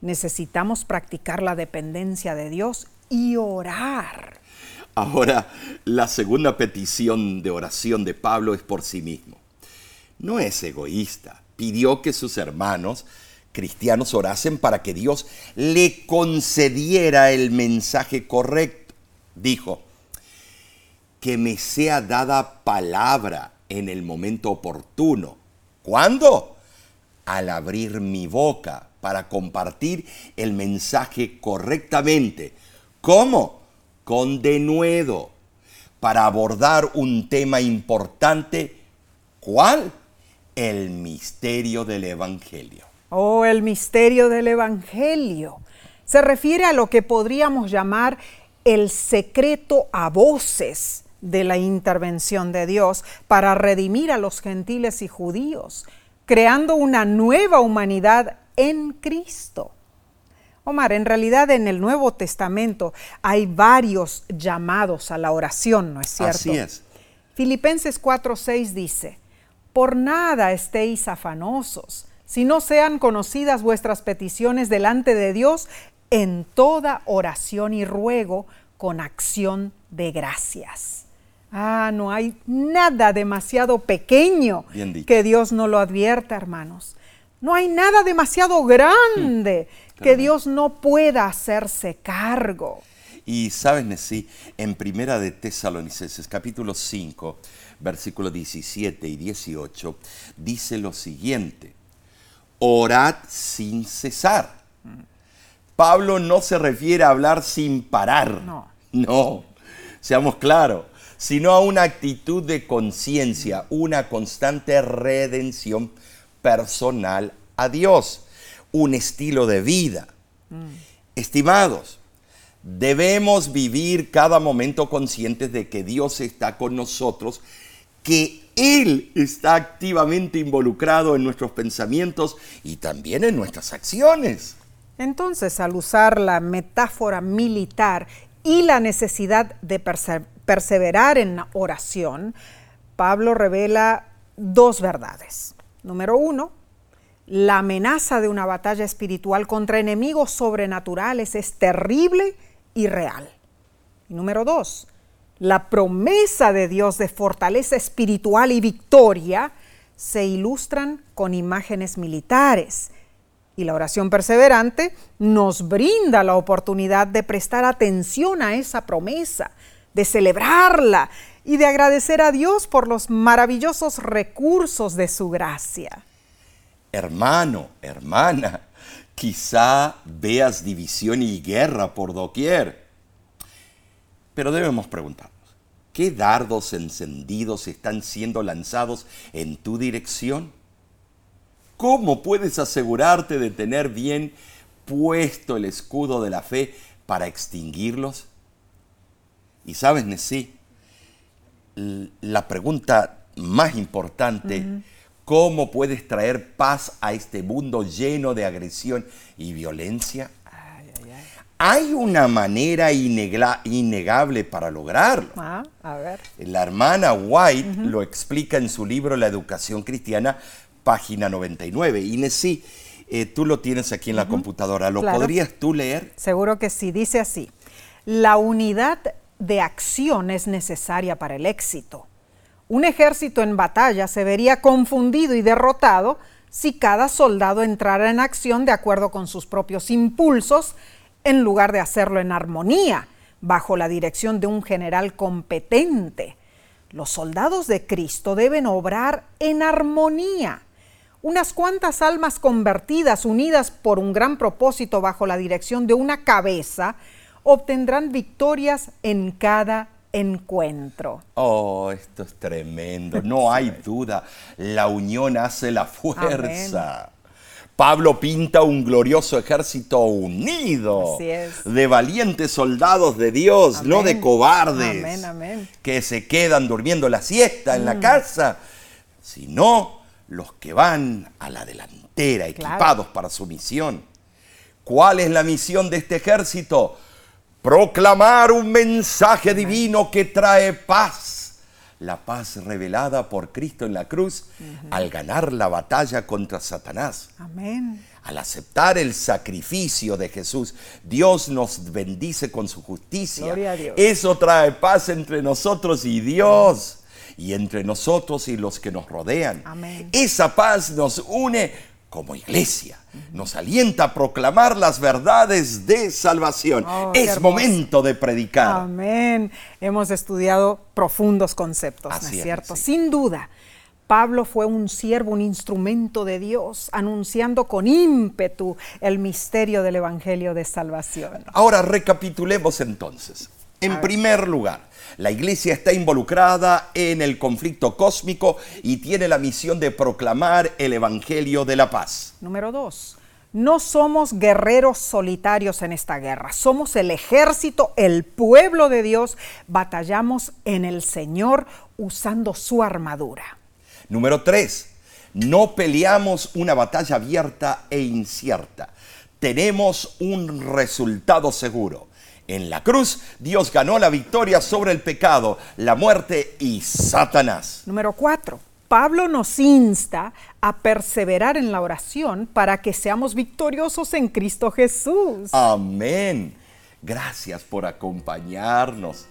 necesitamos practicar la dependencia de Dios y orar. Ahora, la segunda petición de oración de Pablo es por sí mismo. No es egoísta. Pidió que sus hermanos cristianos orasen para que Dios le concediera el mensaje correcto. Dijo, que me sea dada palabra en el momento oportuno. ¿Cuándo? Al abrir mi boca para compartir el mensaje correctamente. ¿Cómo? Con denuedo, para abordar un tema importante. ¿Cuál? El misterio del Evangelio. Oh, el misterio del Evangelio. Se refiere a lo que podríamos llamar el secreto a voces de la intervención de Dios para redimir a los gentiles y judíos, creando una nueva humanidad en Cristo. Omar, en realidad en el Nuevo Testamento hay varios llamados a la oración, ¿no es cierto? Así es. Filipenses 4:6 dice, por nada estéis afanosos, si no sean conocidas vuestras peticiones delante de Dios en toda oración y ruego con acción de gracias. Ah, no hay nada demasiado pequeño que Dios no lo advierta, hermanos. No hay nada demasiado grande hmm, que Dios no pueda hacerse cargo. Y sabes, Nesí, en Primera de Tesalonicenses, capítulo 5, versículos 17 y 18, dice lo siguiente, orad sin cesar. Pablo no se refiere a hablar sin parar. No. No, seamos claros, sino a una actitud de conciencia, una constante redención personal a Dios, un estilo de vida. Mm. Estimados, debemos vivir cada momento conscientes de que Dios está con nosotros, que Él está activamente involucrado en nuestros pensamientos y también en nuestras acciones. Entonces, al usar la metáfora militar y la necesidad de perseverar en oración, Pablo revela dos verdades. Número uno, la amenaza de una batalla espiritual contra enemigos sobrenaturales es terrible y real. Y número dos, la promesa de Dios de fortaleza espiritual y victoria se ilustran con imágenes militares. Y la oración perseverante nos brinda la oportunidad de prestar atención a esa promesa, de celebrarla y de agradecer a Dios por los maravillosos recursos de su gracia hermano, hermana, quizá veas división y guerra por doquier. Pero debemos preguntarnos, ¿qué dardos encendidos están siendo lanzados en tu dirección? ¿Cómo puedes asegurarte de tener bien puesto el escudo de la fe para extinguirlos? Y sabes, Nesí, la pregunta más importante ¿Cómo puedes traer paz a este mundo lleno de agresión y violencia? Hay una manera innegable para lograrlo. Ah, a ver. La hermana White lo explica en su libro La educación cristiana, página 99. Inés, sí, eh, tú lo tienes aquí en la computadora. ¿Lo podrías tú leer? Seguro que sí. Dice así, la unidad de acción es necesaria para el éxito un ejército en batalla se vería confundido y derrotado si cada soldado entrara en acción de acuerdo con sus propios impulsos, en lugar de hacerlo en armonía, bajo la dirección de un general competente. Los soldados de Cristo deben obrar en armonía. Unas cuantas almas convertidas, unidas por un gran propósito bajo la dirección de una cabeza, obtendrán victorias en cada encuentro. Oh, esto es tremendo. No hay duda. La unión hace la fuerza. Pablo pinta un glorioso ejército unido de valientes soldados de Dios, no de cobardes que se quedan durmiendo la siesta en la mm. casa, sino los que van a la delantera equipados para su misión. ¿Cuál es la misión de este ejército? proclamar un mensaje divino que trae paz, la paz revelada por Cristo en la cruz al ganar la batalla contra Satanás. Amén. Al aceptar el sacrificio de Jesús, Dios nos bendice con su justicia. Eso trae paz entre nosotros y Dios y entre nosotros y los que nos rodean. Amén. Esa paz nos une como iglesia. Nos alienta a proclamar las verdades de salvación. Oh, es momento de predicar. Amén. Hemos estudiado profundos conceptos, ¿no es cierto? Sin duda. Pablo fue un siervo, un instrumento de Dios, anunciando con ímpetu el misterio del Evangelio de salvación. Ahora recapitulemos entonces. En primer lugar, la iglesia está involucrada en el conflicto cósmico y tiene la misión de proclamar el Evangelio de la paz. Número dos, no somos guerreros solitarios en esta guerra, somos el ejército, el pueblo de Dios, batallamos en el Señor usando su armadura. Número tres, no peleamos una batalla abierta e incierta, tenemos un resultado seguro. En la cruz, Dios ganó la victoria sobre el pecado, la muerte y Satanás. Número cuatro, Pablo nos insta a perseverar en la oración para que seamos victoriosos en Cristo Jesús. Amén. Gracias por acompañarnos.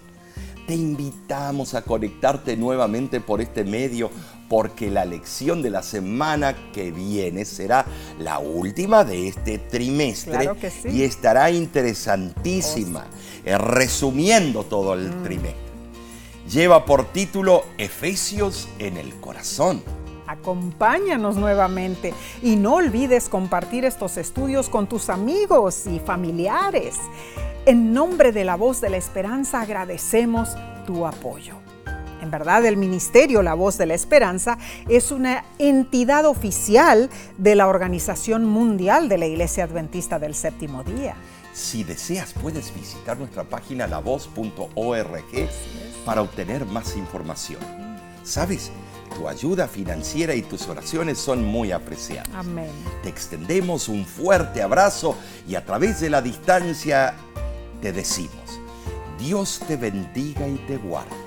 Te invitamos a conectarte nuevamente por este medio porque la lección de la semana que viene será la última de este trimestre y estará interesantísima, eh, resumiendo todo el mm. trimestre. Lleva por título Efesios en el corazón. Acompáñanos nuevamente y no olvides compartir estos estudios con tus amigos y familiares. En nombre de la voz de la esperanza agradecemos tu apoyo. En verdad, el Ministerio La Voz de la Esperanza es una entidad oficial de la Organización Mundial de la Iglesia Adventista del Séptimo Día. Si deseas, puedes visitar nuestra página lavoz.org para obtener más información. ¿Sabes? Tu ayuda financiera y tus oraciones son muy apreciadas. Amén. Te extendemos un fuerte abrazo y a través de la distancia te decimos, Dios te bendiga y te guarde.